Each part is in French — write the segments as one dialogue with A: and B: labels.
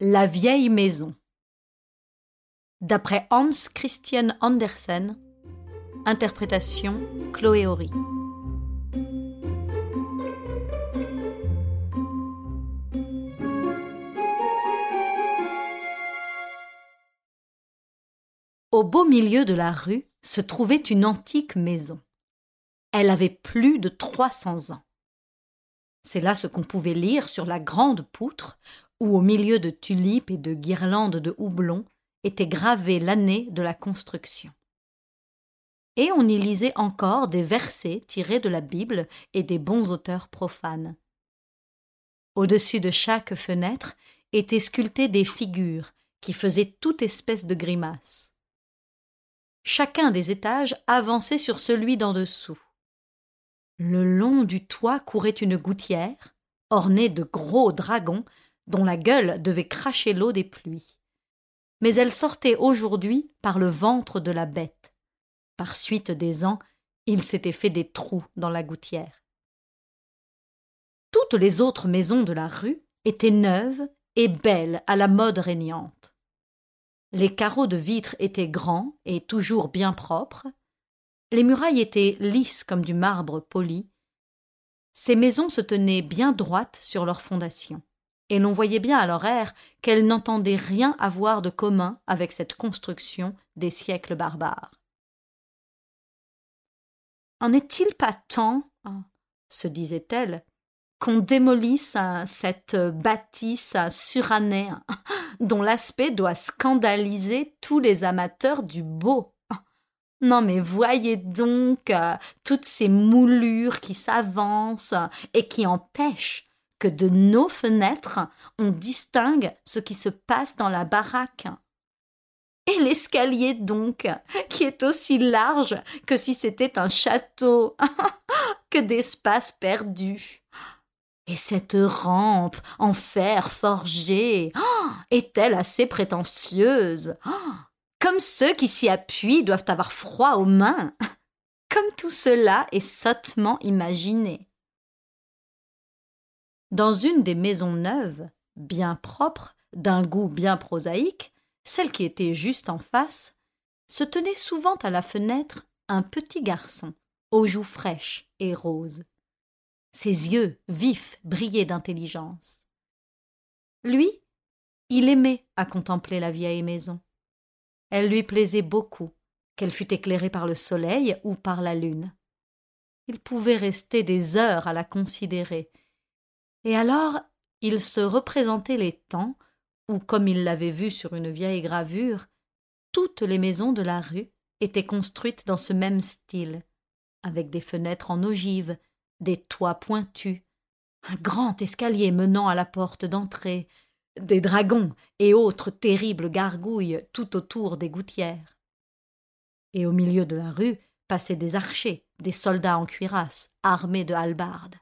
A: La vieille maison. D'après Hans Christian Andersen, interprétation Chloé Horry. Au beau milieu de la rue se trouvait une antique maison. Elle avait plus de trois cents ans. C'est là ce qu'on pouvait lire sur la grande poutre où, au milieu de tulipes et de guirlandes de houblon, était gravée l'année de la construction. Et on y lisait encore des versets tirés de la Bible et des bons auteurs profanes. Au-dessus de chaque fenêtre étaient sculptées des figures qui faisaient toute espèce de grimaces. Chacun des étages avançait sur celui d'en dessous. Le long du toit courait une gouttière, ornée de gros dragons dont la gueule devait cracher l'eau des pluies. Mais elle sortait aujourd'hui par le ventre de la bête. Par suite des ans, il s'était fait des trous dans la gouttière. Toutes les autres maisons de la rue étaient neuves et belles à la mode régnante. Les carreaux de vitre étaient grands et toujours bien propres, les murailles étaient lisses comme du marbre poli. Ces maisons se tenaient bien droites sur leurs fondations, et l'on voyait bien à leur air qu'elles n'entendaient rien avoir de commun avec cette construction des siècles barbares. En est-il pas temps, hein, se disait-elle, qu'on démolisse cette bâtisse surannée dont l'aspect doit scandaliser tous les amateurs du beau? Non mais voyez donc euh, toutes ces moulures qui s'avancent et qui empêchent que de nos fenêtres on distingue ce qui se passe dans la baraque. Et l'escalier donc, qui est aussi large que si c'était un château. que d'espace perdu. Et cette rampe en fer forgé est-elle assez prétentieuse? Comme ceux qui s'y appuient doivent avoir froid aux mains. Comme tout cela est sottement imaginé. Dans une des maisons neuves, bien propres, d'un goût bien prosaïque, celle qui était juste en face, se tenait souvent à la fenêtre un petit garçon, aux joues fraîches et roses. Ses yeux vifs brillaient d'intelligence. Lui, il aimait à contempler la vieille maison. Elle lui plaisait beaucoup, qu'elle fût éclairée par le soleil ou par la lune. Il pouvait rester des heures à la considérer. Et alors il se représentait les temps où, comme il l'avait vu sur une vieille gravure, toutes les maisons de la rue étaient construites dans ce même style, avec des fenêtres en ogive, des toits pointus, un grand escalier menant à la porte d'entrée, des dragons et autres terribles gargouilles tout autour des gouttières. Et au milieu de la rue passaient des archers, des soldats en cuirasse, armés de hallebardes.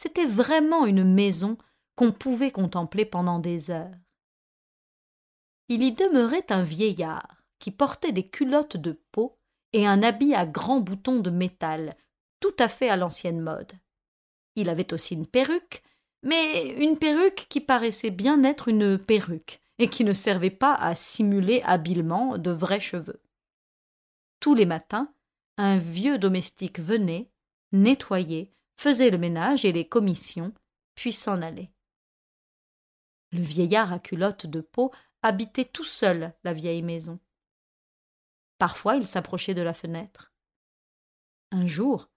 A: C'était vraiment une maison qu'on pouvait contempler pendant des heures. Il y demeurait un vieillard qui portait des culottes de peau et un habit à grands boutons de métal, tout à fait à l'ancienne mode. Il avait aussi une perruque mais une perruque qui paraissait bien être une perruque, et qui ne servait pas à simuler habilement de vrais cheveux. Tous les matins, un vieux domestique venait, nettoyait, faisait le ménage et les commissions, puis s'en allait. Le vieillard à culotte de peau habitait tout seul la vieille maison. Parfois il s'approchait de la fenêtre. Un jour,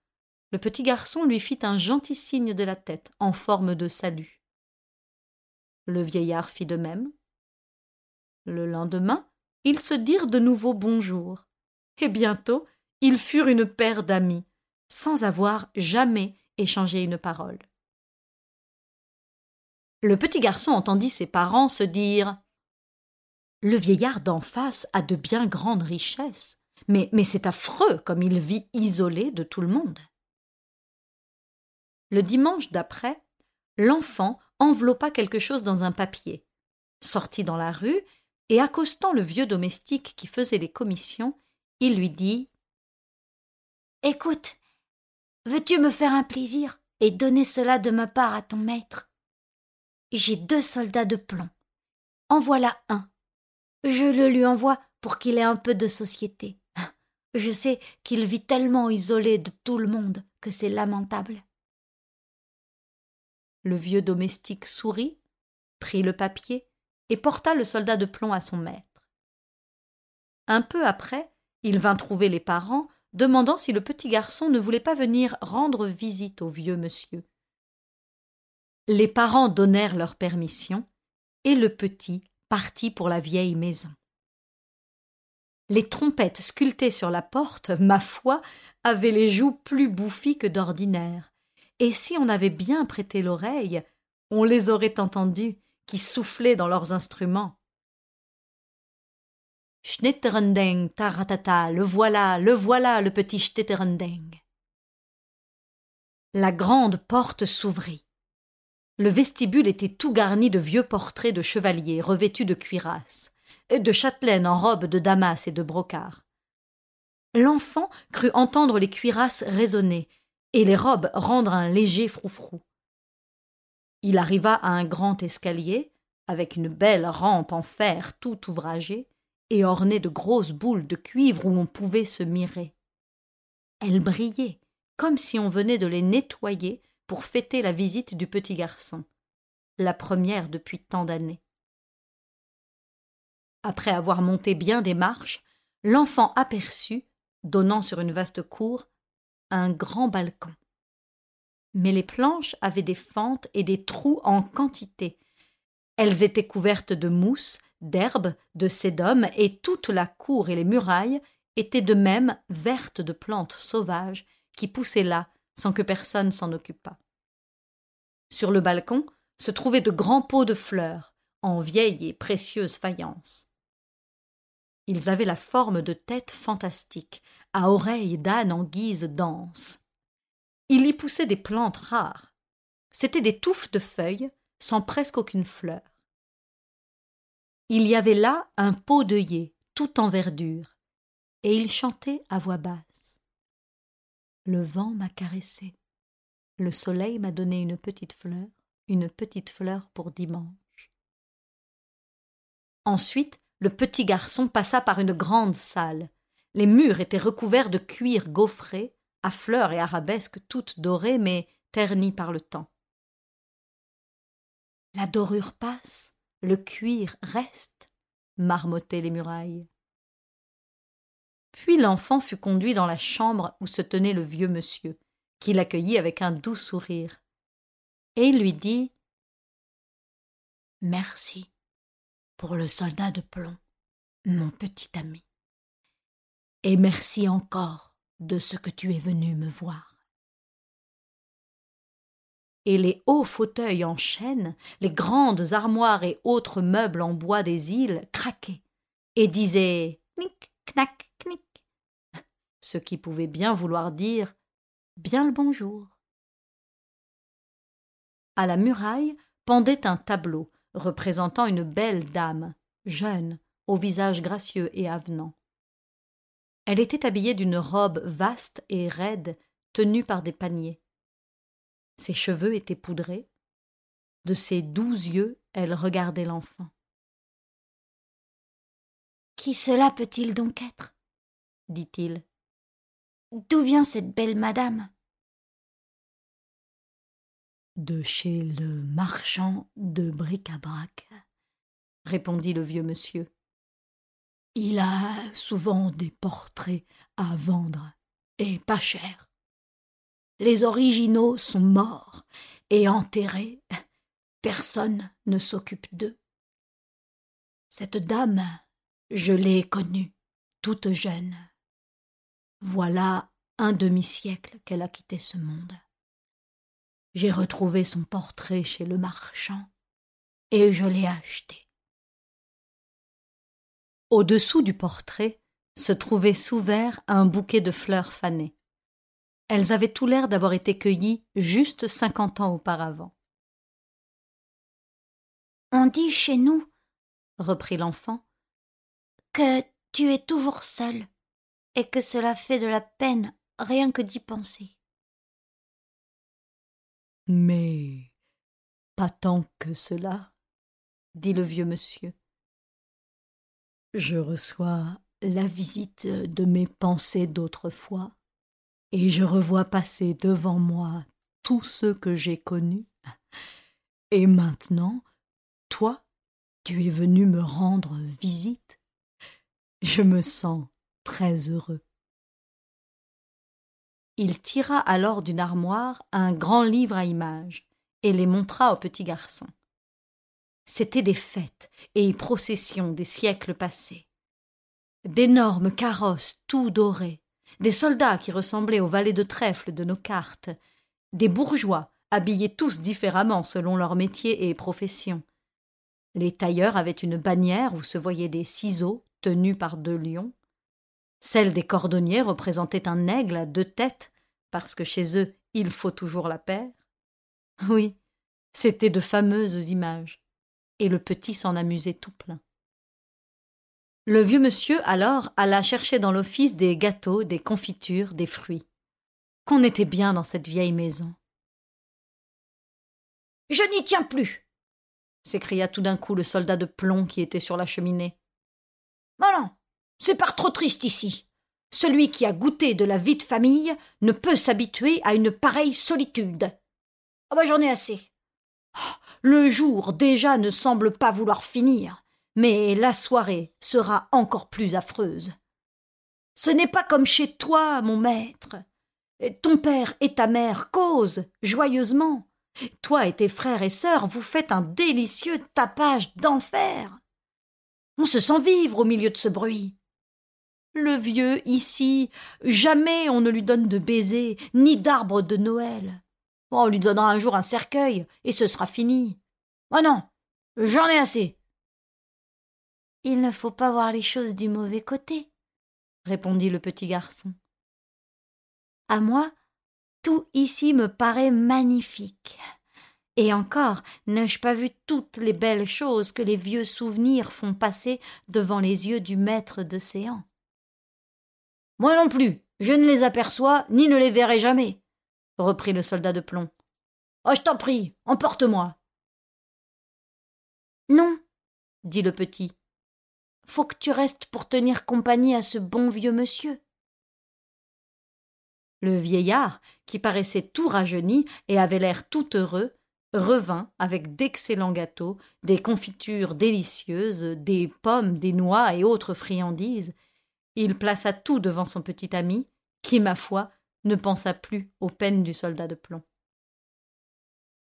A: le petit garçon lui fit un gentil signe de la tête en forme de salut. Le vieillard fit de même. Le lendemain, ils se dirent de nouveau bonjour, et bientôt ils furent une paire d'amis, sans avoir jamais échangé une parole. Le petit garçon entendit ses parents se dire Le vieillard d'en face a de bien grandes richesses, mais, mais c'est affreux comme il vit isolé de tout le monde. Le dimanche d'après, l'enfant enveloppa quelque chose dans un papier, sortit dans la rue, et accostant le vieux domestique qui faisait les commissions, il lui dit Écoute, veux-tu me faire un plaisir et donner cela de ma part à ton maître?
B: J'ai deux soldats de plomb. En voilà un. Je le lui envoie pour qu'il ait un peu de société. Je sais qu'il vit tellement isolé de tout le monde que c'est lamentable.
A: Le vieux domestique sourit, prit le papier et porta le soldat de plomb à son maître. Un peu après, il vint trouver les parents, demandant si le petit garçon ne voulait pas venir rendre visite au vieux monsieur. Les parents donnèrent leur permission, et le petit partit pour la vieille maison. Les trompettes sculptées sur la porte, ma foi, avaient les joues plus bouffies que d'ordinaire, et si on avait bien prêté l'oreille, on les aurait entendues, qui soufflaient dans leurs instruments. Schnitterendeng, taratata, le voilà, le voilà, le petit Schnitterendeng. La grande porte s'ouvrit. Le vestibule était tout garni de vieux portraits de chevaliers revêtus de cuirasses, et de châtelaines en robes de damas et de brocart. L'enfant crut entendre les cuirasses résonner et les robes rendre un léger froufrou. Il arriva à un grand escalier, avec une belle rampe en fer tout ouvragée, et ornée de grosses boules de cuivre où on pouvait se mirer. Elles brillaient, comme si on venait de les nettoyer pour fêter la visite du petit garçon, la première depuis tant d'années. Après avoir monté bien des marches, l'enfant aperçut, donnant sur une vaste cour, un grand balcon. Mais les planches avaient des fentes et des trous en quantité. Elles étaient couvertes de mousse, d'herbes, de sédum, et toute la cour et les murailles étaient de même vertes de plantes sauvages qui poussaient là sans que personne s'en occupât. Sur le balcon se trouvaient de grands pots de fleurs, en vieille et précieuse faïence. Ils avaient la forme de têtes fantastiques, à oreilles d'âne en guise d'anse. Il y poussait des plantes rares. C'étaient des touffes de feuilles, sans presque aucune fleur. Il y avait là un pot d'œillet, tout en verdure, et il chantait à voix basse. Le vent m'a caressé. Le soleil m'a donné une petite fleur, une petite fleur pour dimanche. Ensuite, le petit garçon passa par une grande salle. Les murs étaient recouverts de cuir gaufré, à fleurs et arabesques toutes dorées, mais ternies par le temps. La dorure passe, le cuir reste, marmottaient les murailles. Puis l'enfant fut conduit dans la chambre où se tenait le vieux monsieur, qui l'accueillit avec un doux sourire. Et il lui dit Merci pour le soldat de plomb, mon petit ami. Et merci encore de ce que tu es venu me voir. Et les hauts fauteuils en chêne, les grandes armoires et autres meubles en bois des îles craquaient et disaient knick, knack, knick, ce qui pouvait bien vouloir dire bien le bonjour. À la muraille pendait un tableau représentant une belle dame, jeune, au visage gracieux et avenant. Elle était habillée d'une robe vaste et raide, tenue par des paniers. Ses cheveux étaient poudrés. De ses doux yeux, elle regardait l'enfant.
B: Qui cela peut-il donc être? dit-il. D'où vient cette belle madame?
A: De chez le marchand de bric-à-brac, répondit le vieux monsieur. Il a souvent des portraits à vendre, et pas cher. Les originaux sont morts et enterrés. Personne ne s'occupe d'eux. Cette dame, je l'ai connue, toute jeune. Voilà un demi-siècle qu'elle a quitté ce monde j'ai retrouvé son portrait chez le marchand et je l'ai acheté. Au-dessous du portrait se trouvait sous verre un bouquet de fleurs fanées. Elles avaient tout l'air d'avoir été cueillies juste cinquante ans auparavant.
B: On dit chez nous, reprit l'enfant, que tu es toujours seul et que cela fait de la peine rien que d'y penser.
A: Mais pas tant que cela, dit le vieux monsieur. Je reçois la visite de mes pensées d'autrefois, et je revois passer devant moi tous ceux que j'ai connus. Et maintenant, toi, tu es venu me rendre visite. Je me sens très heureux. Il tira alors d'une armoire un grand livre à images et les montra au petit garçon. C'étaient des fêtes et processions des siècles passés. D'énormes carrosses tout dorés, des soldats qui ressemblaient aux valets de trèfle de nos cartes, des bourgeois habillés tous différemment selon leur métier et profession. Les tailleurs avaient une bannière où se voyaient des ciseaux tenus par deux lions. Celle des cordonniers représentait un aigle à deux têtes, parce que chez eux il faut toujours la paire. Oui, c'étaient de fameuses images, et le petit s'en amusait tout plein. Le vieux monsieur alors alla chercher dans l'office des gâteaux, des confitures, des fruits. Qu'on était bien dans cette vieille maison.
B: Je n'y tiens plus
A: s'écria tout d'un coup le soldat de plomb qui était sur la cheminée.
B: Non, non, c'est par trop triste ici. Celui qui a goûté de la vie de famille ne peut s'habituer à une pareille solitude. Ah bah j'en ai assez. Ah, le jour déjà ne semble pas vouloir finir, mais la soirée sera encore plus affreuse. Ce n'est pas comme chez toi, mon maître. Ton père et ta mère causent joyeusement. Toi et tes frères et sœurs, vous faites un délicieux tapage d'enfer. On se sent vivre au milieu de ce bruit. Le vieux, ici, jamais on ne lui donne de baisers, ni d'arbre de Noël. On lui donnera un jour un cercueil, et ce sera fini. Oh non, j'en ai assez.
C: Il ne faut pas voir les choses du mauvais côté, répondit le petit garçon. À moi, tout ici me paraît magnifique. Et encore, n'ai-je pas vu toutes les belles choses que les vieux souvenirs font passer devant les yeux du maître d'océan
B: Moi non plus, je ne les aperçois ni ne les verrai jamais, reprit le soldat de plomb. Oh, je t'en prie, emporte-moi.
C: Non, dit le petit. Faut que tu restes pour tenir compagnie à ce bon vieux monsieur.
A: Le vieillard, qui paraissait tout rajeuni et avait l'air tout heureux, revint avec d'excellents gâteaux, des confitures délicieuses, des pommes, des noix et autres friandises. Il plaça tout devant son petit ami, qui, ma foi, ne pensa plus aux peines du soldat de plomb.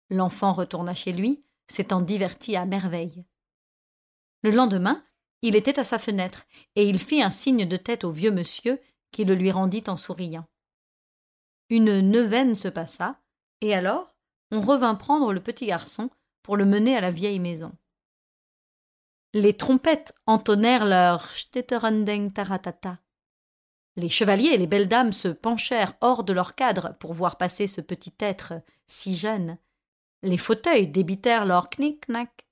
A: L'enfant retourna chez lui, s'étant diverti à merveille. Le lendemain, il était à sa fenêtre, et il fit un signe de tête au vieux monsieur, qui le lui rendit en souriant. Une neuvaine se passa, et alors on revint prendre le petit garçon pour le mener à la vieille maison. Les trompettes entonnèrent leur Stetterandeng taratata. Les chevaliers et les belles dames se penchèrent hors de leur cadre pour voir passer ce petit être si jeune. Les fauteuils débitèrent leur knick-knack.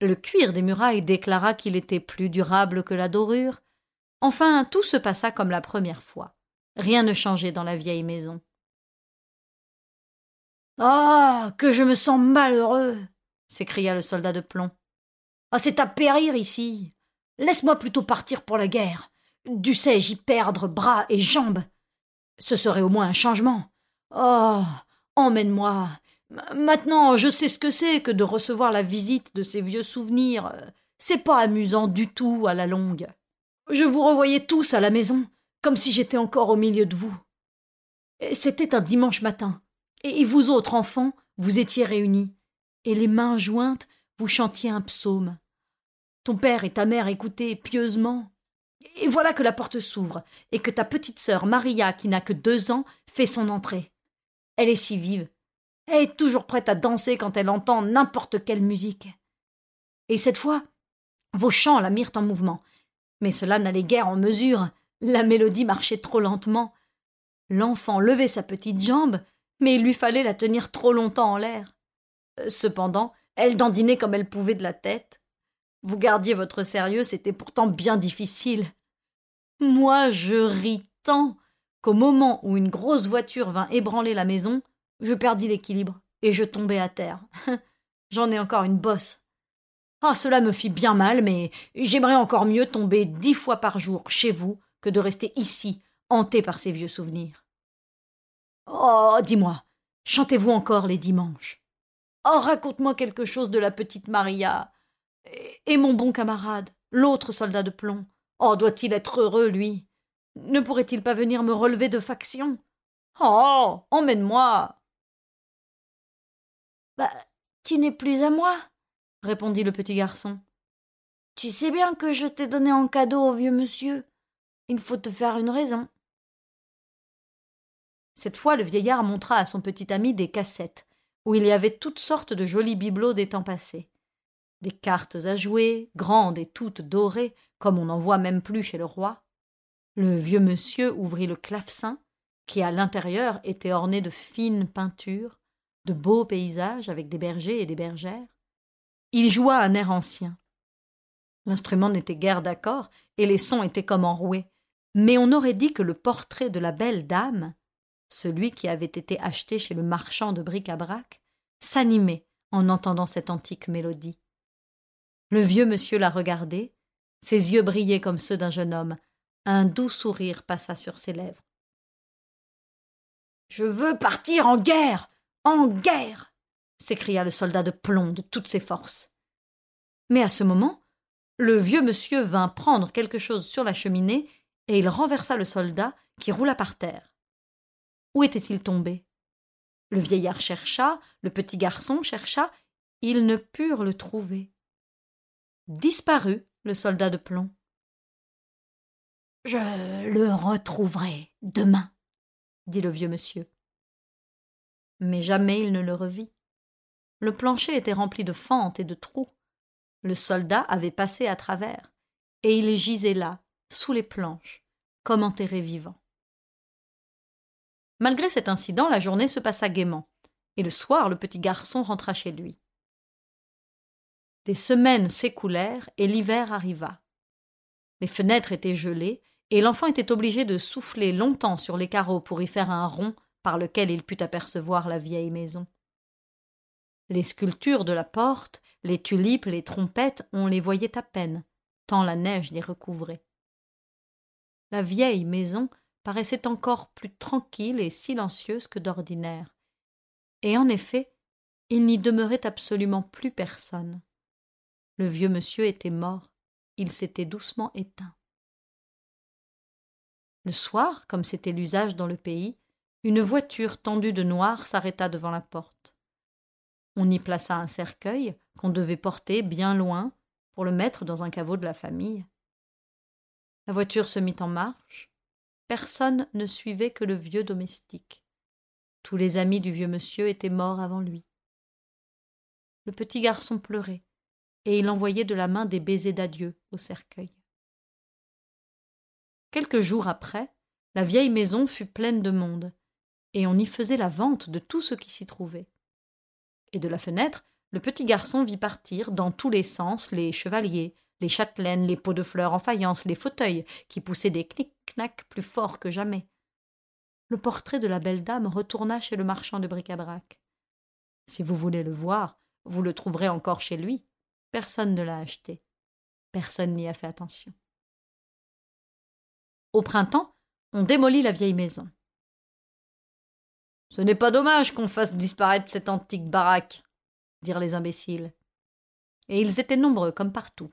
A: Le cuir des murailles déclara qu'il était plus durable que la dorure. Enfin, tout se passa comme la première fois. Rien ne changeait dans la vieille maison.
B: Ah. Que je me sens malheureux. s'écria le soldat de plomb. Ah. C'est à périr ici. Laisse moi plutôt partir pour la guerre. Dussé-je y perdre bras et jambes? Ce serait au moins un changement. Oh. Emmène-moi. Maintenant, je sais ce que c'est que de recevoir la visite de ces vieux souvenirs. C'est pas amusant du tout à la longue. Je vous revoyais tous à la maison comme si j'étais encore au milieu de vous. C'était un dimanche matin, et vous autres enfants, vous étiez réunis, et les mains jointes, vous chantiez un psaume. Ton père et ta mère écoutaient pieusement. Et voilà que la porte s'ouvre, et que ta petite sœur Maria, qui n'a que deux ans, fait son entrée. Elle est si vive. Est toujours prête à danser quand elle entend n'importe quelle musique. Et cette fois, vos chants la mirent en mouvement. Mais cela n'allait guère en mesure la mélodie marchait trop lentement. L'enfant levait sa petite jambe, mais il lui fallait la tenir trop longtemps en l'air. Cependant, elle dandinait comme elle pouvait de la tête. Vous gardiez votre sérieux, c'était pourtant bien difficile. Moi, je ris tant qu'au moment où une grosse voiture vint ébranler la maison, je perdis l'équilibre et je tombai à terre.
A: j'en ai encore une bosse. Ah, cela me fit bien mal, mais j'aimerais encore mieux tomber dix fois par jour chez vous que de rester ici, hanté par ces vieux souvenirs. Oh, dis-moi, chantez-vous encore les dimanches? Oh, raconte-moi quelque chose de la petite Maria. Et mon bon camarade, l'autre soldat de plomb. Oh, doit-il être heureux, lui? Ne pourrait-il pas venir me relever de faction? Oh. Emmène-moi.
B: Bah. Tu n'es plus à moi,
A: répondit le petit garçon.
B: Tu sais bien que je t'ai donné en cadeau au vieux monsieur. Il faut te faire une raison.
A: Cette fois, le vieillard montra à son petit ami des cassettes, où il y avait toutes sortes de jolis bibelots des temps passés. Des cartes à jouer, grandes et toutes dorées, comme on n'en voit même plus chez le roi. Le vieux monsieur ouvrit le clavecin, qui à l'intérieur était orné de fines peintures, de beaux paysages avec des bergers et des bergères. Il joua un air ancien. L'instrument n'était guère d'accord, et les sons étaient comme enroués, mais on aurait dit que le portrait de la belle dame, celui qui avait été acheté chez le marchand de bric-à-brac, s'animait en entendant cette antique mélodie. Le vieux monsieur la regardait, ses yeux brillaient comme ceux d'un jeune homme, un doux sourire passa sur ses lèvres. Je veux partir en guerre. En guerre. s'écria le soldat de plomb de toutes ses forces. Mais à ce moment, le vieux monsieur vint prendre quelque chose sur la cheminée et il renversa le soldat qui roula par terre. Où était-il tombé? Le vieillard chercha, le petit garçon chercha, ils ne purent le trouver. Disparut le soldat de plomb.
B: Je le retrouverai demain,
A: dit le vieux monsieur. Mais jamais il ne le revit. Le plancher était rempli de fentes et de trous. Le soldat avait passé à travers, et il gisait là, sous les planches, comme enterré vivant. Malgré cet incident, la journée se passa gaiement, et le soir le petit garçon rentra chez lui. Des semaines s'écoulèrent et l'hiver arriva. Les fenêtres étaient gelées, et l'enfant était obligé de souffler longtemps sur les carreaux pour y faire un rond par lequel il put apercevoir la vieille maison. Les sculptures de la porte, les tulipes, les trompettes, on les voyait à peine, tant la neige les recouvrait. La vieille maison paraissait encore plus tranquille et silencieuse que d'ordinaire. Et en effet, il n'y demeurait absolument plus personne. Le vieux monsieur était mort, il s'était doucement éteint. Le soir, comme c'était l'usage dans le pays, une voiture tendue de noir s'arrêta devant la porte. On y plaça un cercueil qu'on devait porter bien loin pour le mettre dans un caveau de la famille. La voiture se mit en marche. Personne ne suivait que le vieux domestique. Tous les amis du vieux monsieur étaient morts avant lui. Le petit garçon pleurait, et il envoyait de la main des baisers d'adieu au cercueil. Quelques jours après, la vieille maison fut pleine de monde, et on y faisait la vente de tout ce qui s'y trouvait. Et de la fenêtre, le petit garçon vit partir dans tous les sens les chevaliers, les châtelaines, les pots de fleurs en faïence, les fauteuils, qui poussaient des clic-clacs plus forts que jamais. Le portrait de la belle dame retourna chez le marchand de bric-à-brac. Si vous voulez le voir, vous le trouverez encore chez lui. Personne ne l'a acheté. Personne n'y a fait attention. Au printemps, on démolit la vieille maison. Ce n'est pas dommage qu'on fasse disparaître cette antique baraque, dirent les imbéciles. Et ils étaient nombreux comme partout.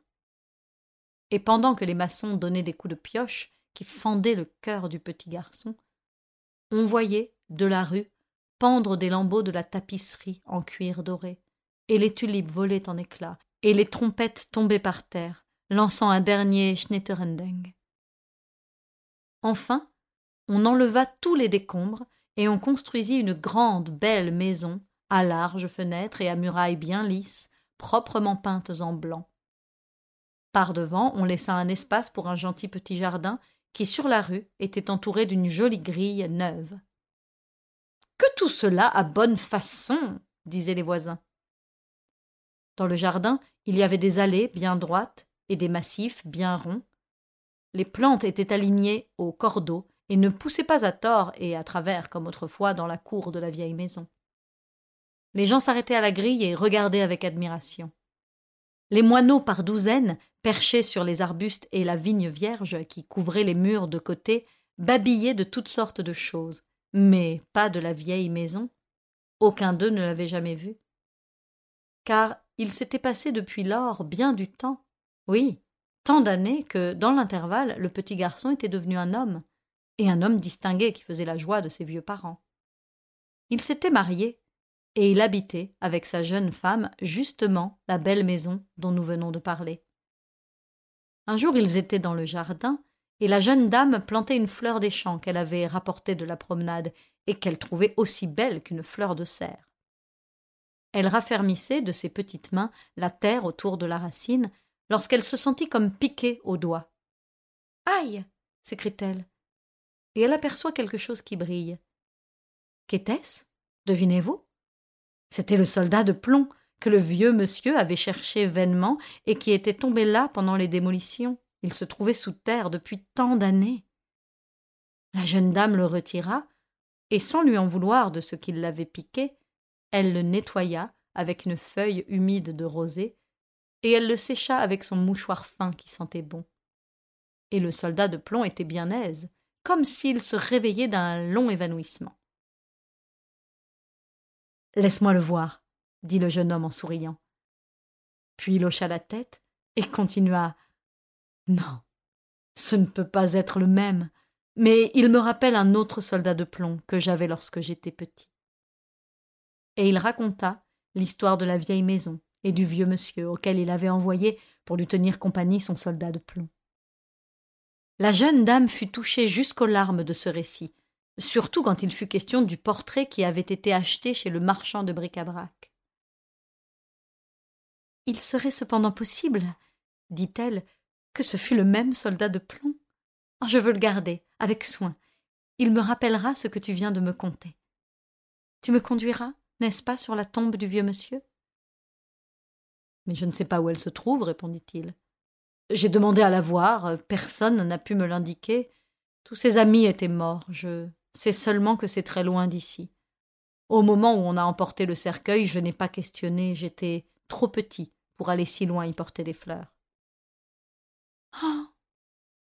A: Et pendant que les maçons donnaient des coups de pioche qui fendaient le cœur du petit garçon, on voyait, de la rue, pendre des lambeaux de la tapisserie en cuir doré, et les tulipes volaient en éclats, et les trompettes tombaient par terre, lançant un dernier schnitterendeng. Enfin, on enleva tous les décombres et on construisit une grande, belle maison, à larges fenêtres et à murailles bien lisses, proprement peintes en blanc. Par devant, on laissa un espace pour un gentil petit jardin qui, sur la rue, était entouré d'une jolie grille neuve. Que tout cela a bonne façon, disaient les voisins. Dans le jardin, il y avait des allées bien droites et des massifs bien ronds, les plantes étaient alignées au cordeau et ne poussaient pas à tort et à travers comme autrefois dans la cour de la vieille maison. Les gens s'arrêtaient à la grille et regardaient avec admiration. Les moineaux par douzaines, perchés sur les arbustes et la vigne vierge qui couvrait les murs de côté, babillaient de toutes sortes de choses, mais pas de la vieille maison. Aucun d'eux ne l'avait jamais vue. Car il s'était passé depuis lors bien du temps. Oui, tant d'années que, dans l'intervalle, le petit garçon était devenu un homme, et un homme distingué qui faisait la joie de ses vieux parents. Il s'était marié, et il habitait avec sa jeune femme justement la belle maison dont nous venons de parler. Un jour ils étaient dans le jardin, et la jeune dame plantait une fleur des champs qu'elle avait rapportée de la promenade et qu'elle trouvait aussi belle qu'une fleur de serre. Elle raffermissait de ses petites mains la terre autour de la racine lorsqu'elle se sentit comme piquée au doigt. Aïe s'écrie-t-elle. Et elle aperçoit quelque chose qui brille. Qu'était-ce? Devinez-vous? C'était le soldat de plomb que le vieux monsieur avait cherché vainement et qui était tombé là pendant les démolitions. Il se trouvait sous terre depuis tant d'années. La jeune dame le retira, et sans lui en vouloir de ce qui l'avait piqué, elle le nettoya avec une feuille humide de rosée, et elle le sécha avec son mouchoir fin qui sentait bon. Et le soldat de plomb était bien aise, comme s'il se réveillait d'un long évanouissement. Laisse-moi le voir, dit le jeune homme en souriant. Puis il hocha la tête et continua. Non, ce ne peut pas être le même, mais il me rappelle un autre soldat de plomb que j'avais lorsque j'étais petit. Et il raconta l'histoire de la vieille maison et du vieux monsieur auquel il avait envoyé pour lui tenir compagnie son soldat de plomb. La jeune dame fut touchée jusqu'aux larmes de ce récit, surtout quand il fut question du portrait qui avait été acheté chez le marchand de bric-à-brac. Il serait cependant possible, dit-elle, que ce fût le même soldat de plomb. Oh, je veux le garder, avec soin. Il me rappellera ce que tu viens de me conter. Tu me conduiras, n'est-ce pas, sur la tombe du vieux monsieur? Mais je ne sais pas où elle se trouve, répondit-il. J'ai demandé à la voir, personne n'a pu me l'indiquer. Tous ses amis étaient morts, je c'est seulement que c'est très loin d'ici. Au moment où on a emporté le cercueil, je n'ai pas questionné, j'étais trop petit pour aller si loin y porter des fleurs. Ah.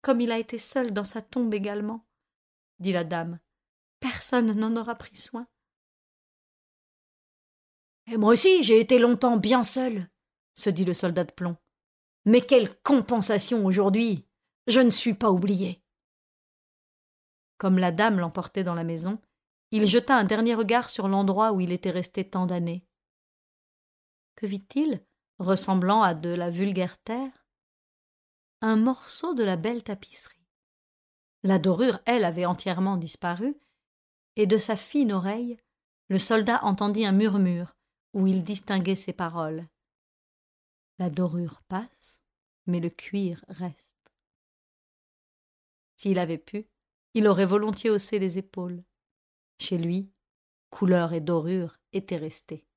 A: Comme il a été seul dans sa tombe également, dit la dame. Personne n'en aura pris soin. Et moi aussi, j'ai été longtemps bien seul, se dit le soldat de plomb. Mais quelle compensation aujourd'hui. Je ne suis pas oublié. Comme la dame l'emportait dans la maison, il jeta un dernier regard sur l'endroit où il était resté tant d'années. Que vit-il, ressemblant à de la vulgaire terre? Un morceau de la belle tapisserie. La dorure, elle, avait entièrement disparu, et de sa fine oreille, le soldat entendit un murmure où il distinguait ces paroles. La dorure passe, mais le cuir reste. S'il avait pu, il aurait volontiers haussé les épaules. Chez lui, couleur et dorure étaient restées.